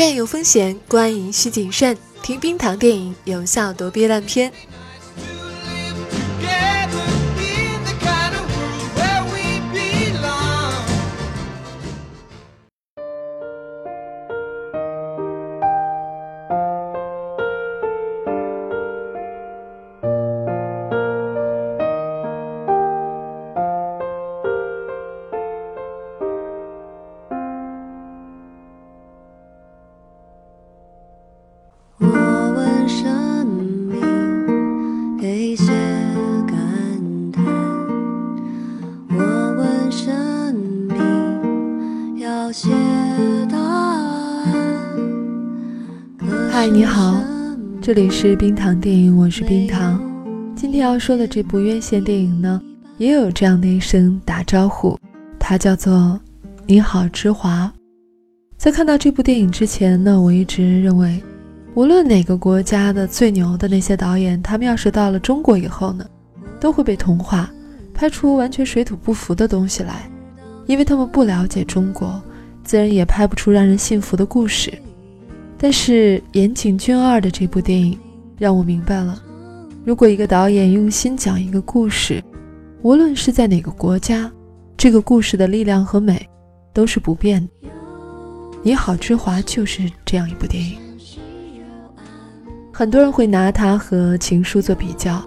院有风险，观影需谨慎。听冰糖电影，有效躲避烂片。这里是冰糖电影，我是冰糖。今天要说的这部院线电影呢，也有这样的一声打招呼，它叫做《你好，之华》。在看到这部电影之前呢，我一直认为，无论哪个国家的最牛的那些导演，他们要是到了中国以后呢，都会被同化，拍出完全水土不服的东西来，因为他们不了解中国，自然也拍不出让人信服的故事。但是岩井俊二的这部电影让我明白了，如果一个导演用心讲一个故事，无论是在哪个国家，这个故事的力量和美都是不变的。你好，之华就是这样一部电影。很多人会拿它和《情书》做比较，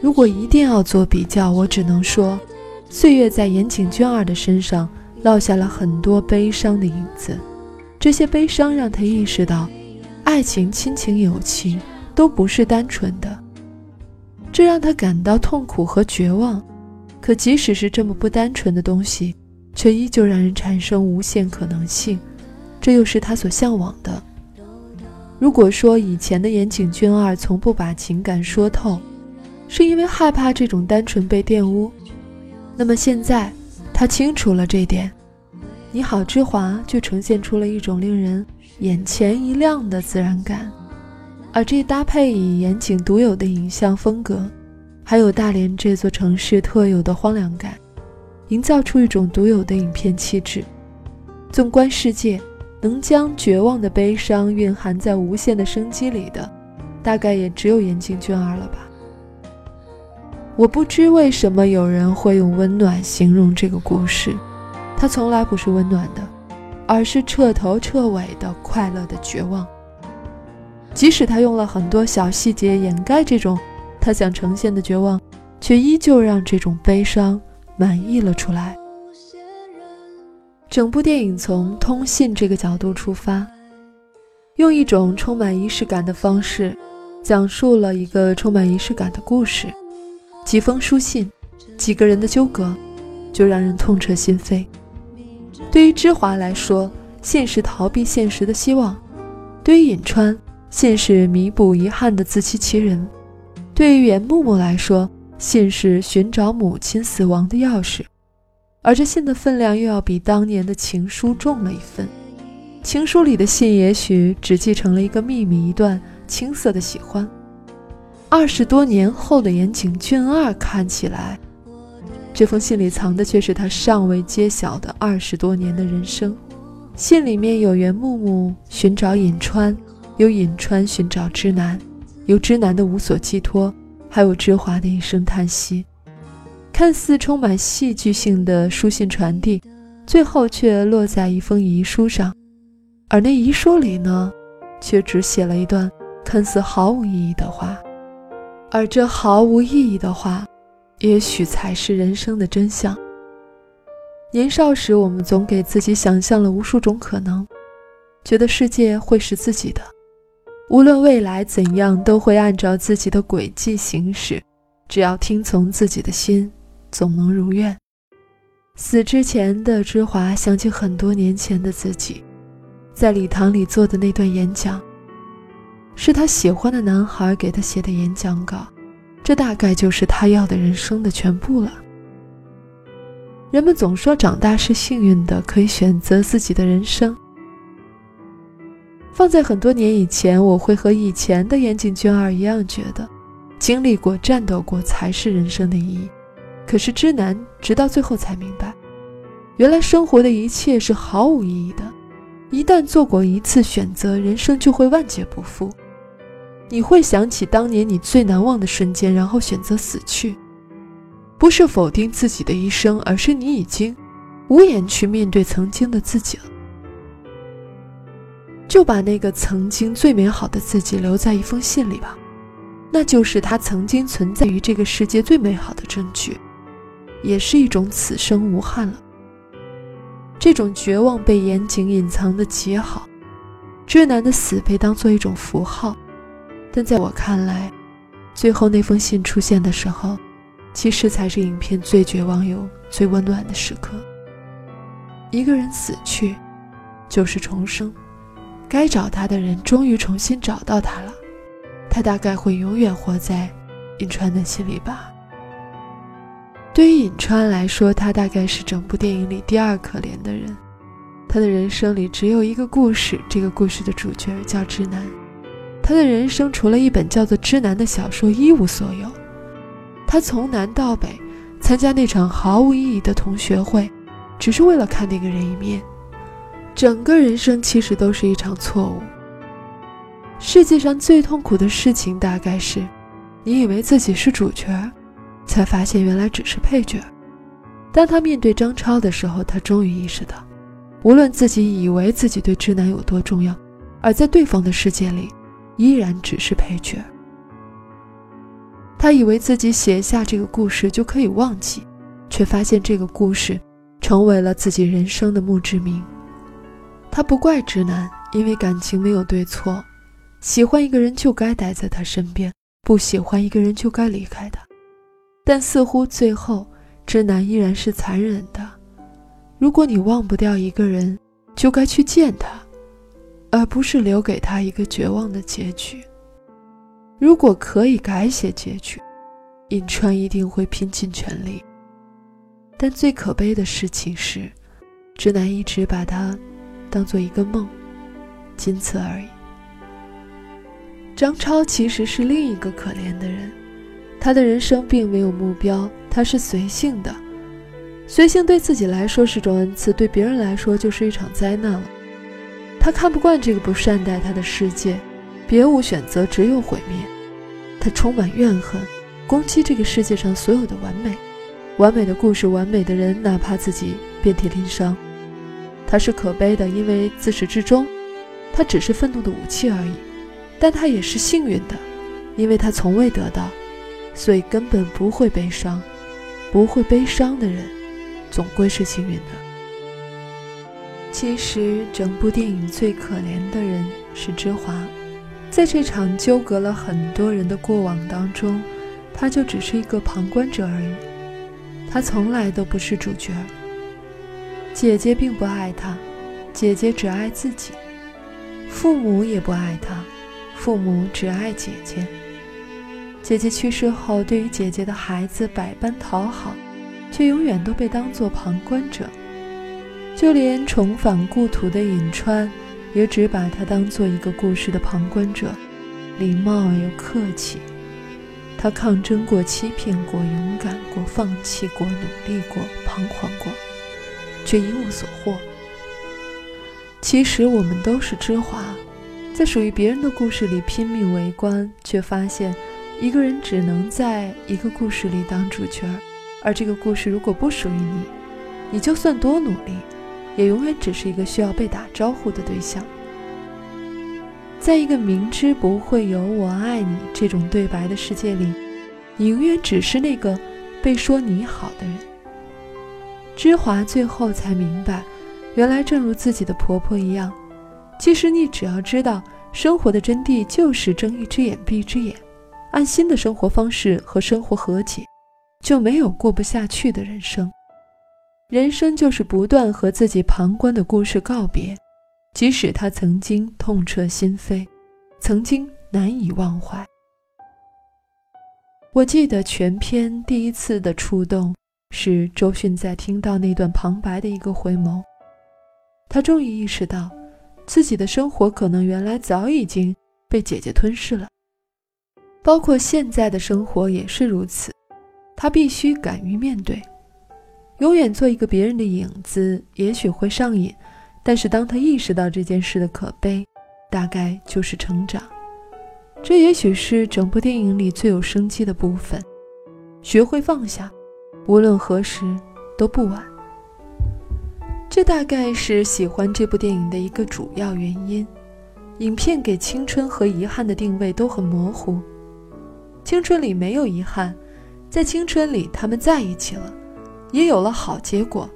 如果一定要做比较，我只能说，岁月在岩井俊二的身上烙下了很多悲伤的影子。这些悲伤让他意识到，爱情、亲情、友情都不是单纯的，这让他感到痛苦和绝望。可即使是这么不单纯的东西，却依旧让人产生无限可能性，这又是他所向往的。如果说以前的岩井俊二从不把情感说透，是因为害怕这种单纯被玷污，那么现在他清楚了这点。你好，之华就呈现出了一种令人眼前一亮的自然感，而这搭配以严谨独有的影像风格，还有大连这座城市特有的荒凉感，营造出一种独有的影片气质。纵观世界，能将绝望的悲伤蕴含在无限的生机里的，大概也只有岩井俊二了吧。我不知为什么有人会用温暖形容这个故事。它从来不是温暖的，而是彻头彻尾的快乐的绝望。即使他用了很多小细节掩盖这种他想呈现的绝望，却依旧让这种悲伤满溢了出来。整部电影从通信这个角度出发，用一种充满仪式感的方式，讲述了一个充满仪式感的故事。几封书信，几个人的纠葛，就让人痛彻心扉。对于芝华来说，信是逃避现实的希望；对于尹川，信是弥补遗憾的自欺欺人；对于袁木木来说，信是寻找母亲死亡的钥匙。而这信的分量又要比当年的情书重了一分。情书里的信也许只继承了一个秘密，一段青涩的喜欢。二十多年后的岩井俊二看起来。这封信里藏的却是他尚未揭晓的二十多年的人生。信里面有袁木木寻找尹川，有尹川寻找知南，有知南的无所寄托，还有芝华的一声叹息。看似充满戏剧性的书信传递，最后却落在一封遗书上。而那遗书里呢，却只写了一段看似毫无意义的话。而这毫无意义的话。也许才是人生的真相。年少时，我们总给自己想象了无数种可能，觉得世界会是自己的，无论未来怎样，都会按照自己的轨迹行驶，只要听从自己的心，总能如愿。死之前的芝华想起很多年前的自己，在礼堂里做的那段演讲，是他喜欢的男孩给他写的演讲稿。这大概就是他要的人生的全部了。人们总说长大是幸运的，可以选择自己的人生。放在很多年以前，我会和以前的岩井俊二一样，觉得经历过、战斗过才是人生的意义。可是知南直到最后才明白，原来生活的一切是毫无意义的，一旦做过一次选择，人生就会万劫不复。你会想起当年你最难忘的瞬间，然后选择死去。不是否定自己的一生，而是你已经无颜去面对曾经的自己了。就把那个曾经最美好的自己留在一封信里吧，那就是他曾经存在于这个世界最美好的证据，也是一种此生无憾了。这种绝望被严谨隐藏的极好，知南的死被当做一种符号，但在我看来，最后那封信出现的时候，其实才是影片最绝望又最温暖的时刻。一个人死去，就是重生。该找他的人终于重新找到他了，他大概会永远活在尹川的心里吧。对于尹川来说，他大概是整部电影里第二可怜的人。他的人生里只有一个故事，这个故事的主角叫直男。他的人生除了一本叫做《知南》的小说一无所有。他从南到北参加那场毫无意义的同学会，只是为了看那个人一面。整个人生其实都是一场错误。世界上最痛苦的事情，大概是，你以为自己是主角，才发现原来只是配角。当他面对张超的时候，他终于意识到，无论自己以为自己对直男有多重要，而在对方的世界里，依然只是配角。他以为自己写下这个故事就可以忘记，却发现这个故事，成为了自己人生的墓志铭。他不怪直男，因为感情没有对错，喜欢一个人就该待在他身边，不喜欢一个人就该离开他。但似乎最后，直男依然是残忍的。如果你忘不掉一个人，就该去见他，而不是留给他一个绝望的结局。如果可以改写结局，尹川一定会拼尽全力。但最可悲的事情是，直男一直把他。当做一个梦，仅此而已。张超其实是另一个可怜的人，他的人生并没有目标，他是随性的。随性对自己来说是种恩赐，对别人来说就是一场灾难了。他看不惯这个不善待他的世界，别无选择，只有毁灭。他充满怨恨，攻击这个世界上所有的完美，完美的故事，完美的人，哪怕自己遍体鳞伤。他是可悲的，因为自始至终，他只是愤怒的武器而已；但他也是幸运的，因为他从未得到，所以根本不会悲伤。不会悲伤的人，总归是幸运的。其实，整部电影最可怜的人是芝华，在这场纠葛了很多人的过往当中，他就只是一个旁观者而已，他从来都不是主角。姐姐并不爱他，姐姐只爱自己；父母也不爱他，父母只爱姐姐。姐姐去世后，对于姐姐的孩子百般讨好，却永远都被当作旁观者。就连重返故土的颍川，也只把他当做一个故事的旁观者，礼貌又客气。他抗争过，欺骗过，勇敢过，放弃过，努力过，彷徨过。却一无所获。其实我们都是芝华，在属于别人的故事里拼命围观，却发现一个人只能在一个故事里当主角，而这个故事如果不属于你，你就算多努力，也永远只是一个需要被打招呼的对象。在一个明知不会有“我爱你”这种对白的世界里，你永远只是那个被说你好的人。芝华最后才明白，原来正如自己的婆婆一样，其实你只要知道生活的真谛就是睁一只眼闭一只眼，按新的生活方式和生活和解，就没有过不下去的人生。人生就是不断和自己旁观的故事告别，即使他曾经痛彻心扉，曾经难以忘怀。我记得全篇第一次的触动。是周迅在听到那段旁白的一个回眸，他终于意识到，自己的生活可能原来早已经被姐姐吞噬了，包括现在的生活也是如此。他必须敢于面对，永远做一个别人的影子，也许会上瘾，但是当他意识到这件事的可悲，大概就是成长。这也许是整部电影里最有生机的部分。学会放下，无论何时都不晚。这大概是喜欢这部电影的一个主要原因。影片给青春和遗憾的定位都很模糊。青春里没有遗憾，在青春里他们在一起了，也有了好结果，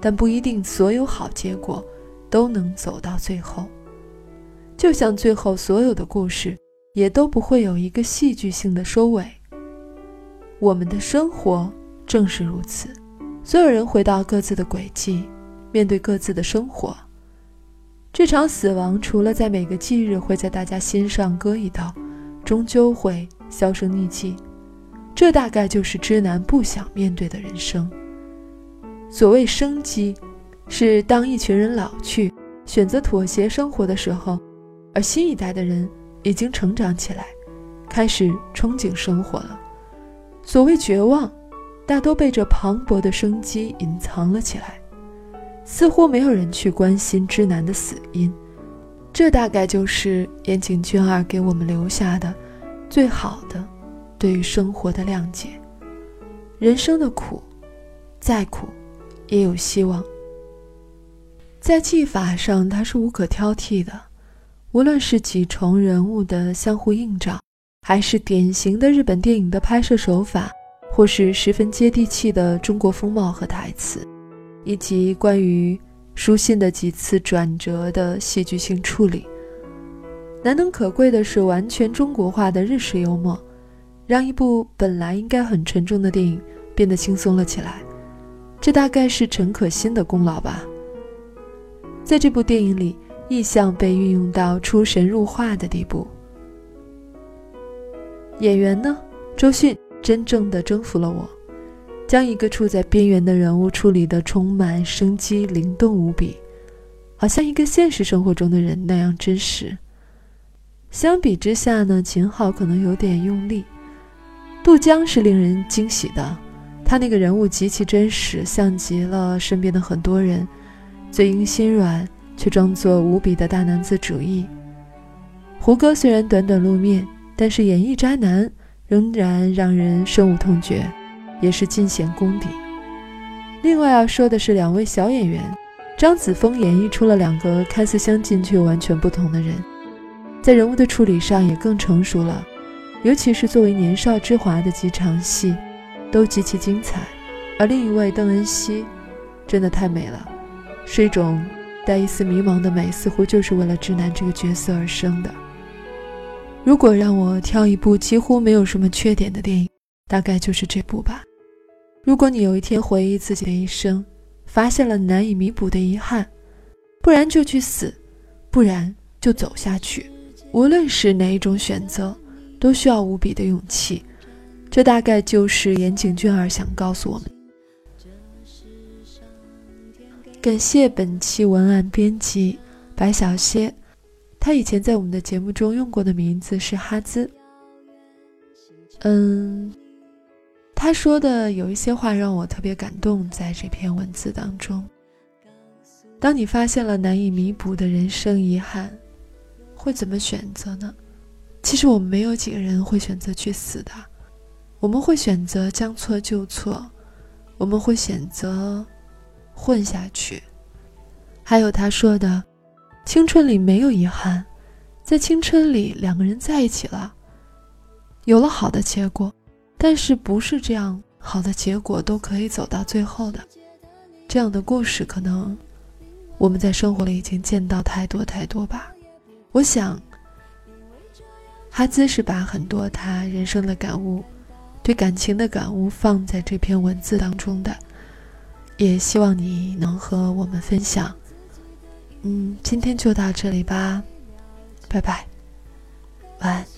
但不一定所有好结果都能走到最后。就像最后所有的故事，也都不会有一个戏剧性的收尾。我们的生活正是如此，所有人回到各自的轨迹，面对各自的生活。这场死亡，除了在每个忌日会在大家心上割一刀，终究会销声匿迹。这大概就是知南不想面对的人生。所谓生机，是当一群人老去，选择妥协生活的时候，而新一代的人已经成长起来，开始憧憬生活了。所谓绝望，大都被这磅礴的生机隐藏了起来。似乎没有人去关心之男的死因，这大概就是岩井俊二给我们留下的最好的对于生活的谅解。人生的苦，再苦也有希望。在技法上，它是无可挑剔的，无论是几重人物的相互映照，还是典型的日本电影的拍摄手法，或是十分接地气的中国风貌和台词。以及关于书信的几次转折的戏剧性处理，难能可贵的是完全中国化的日式幽默，让一部本来应该很沉重的电影变得轻松了起来。这大概是陈可辛的功劳吧。在这部电影里，意象被运用到出神入化的地步。演员呢，周迅真正的征服了我。将一个处在边缘的人物处理得充满生机、灵动无比，好像一个现实生活中的人那样真实。相比之下呢，秦昊可能有点用力，杜江是令人惊喜的，他那个人物极其真实，像极了身边的很多人，嘴硬心软却装作无比的大男子主义。胡歌虽然短短露面，但是演绎渣男仍然让人深恶痛绝。也是尽显功底。另外要说的是，两位小演员张子枫演绎出了两个看似相近却完全不同的人，在人物的处理上也更成熟了。尤其是作为年少之华的几场戏，都极其精彩。而另一位邓恩熙，真的太美了，是一种带一丝迷茫的美，似乎就是为了直男这个角色而生的。如果让我挑一部几乎没有什么缺点的电影，大概就是这部吧。如果你有一天回忆自己的一生，发现了难以弥补的遗憾，不然就去死，不然就走下去。无论是哪一种选择，都需要无比的勇气。这大概就是岩井俊二想告诉我们。感谢本期文案编辑白小蝎，他以前在我们的节目中用过的名字是哈兹。嗯。他说的有一些话让我特别感动，在这篇文字当中。当你发现了难以弥补的人生遗憾，会怎么选择呢？其实我们没有几个人会选择去死的，我们会选择将错就错，我们会选择混下去。还有他说的，青春里没有遗憾，在青春里两个人在一起了，有了好的结果。但是不是这样好的结果都可以走到最后的，这样的故事可能我们在生活里已经见到太多太多吧。我想，哈兹是把很多他人生的感悟，对感情的感悟放在这篇文字当中的，也希望你能和我们分享。嗯，今天就到这里吧，拜拜，晚安。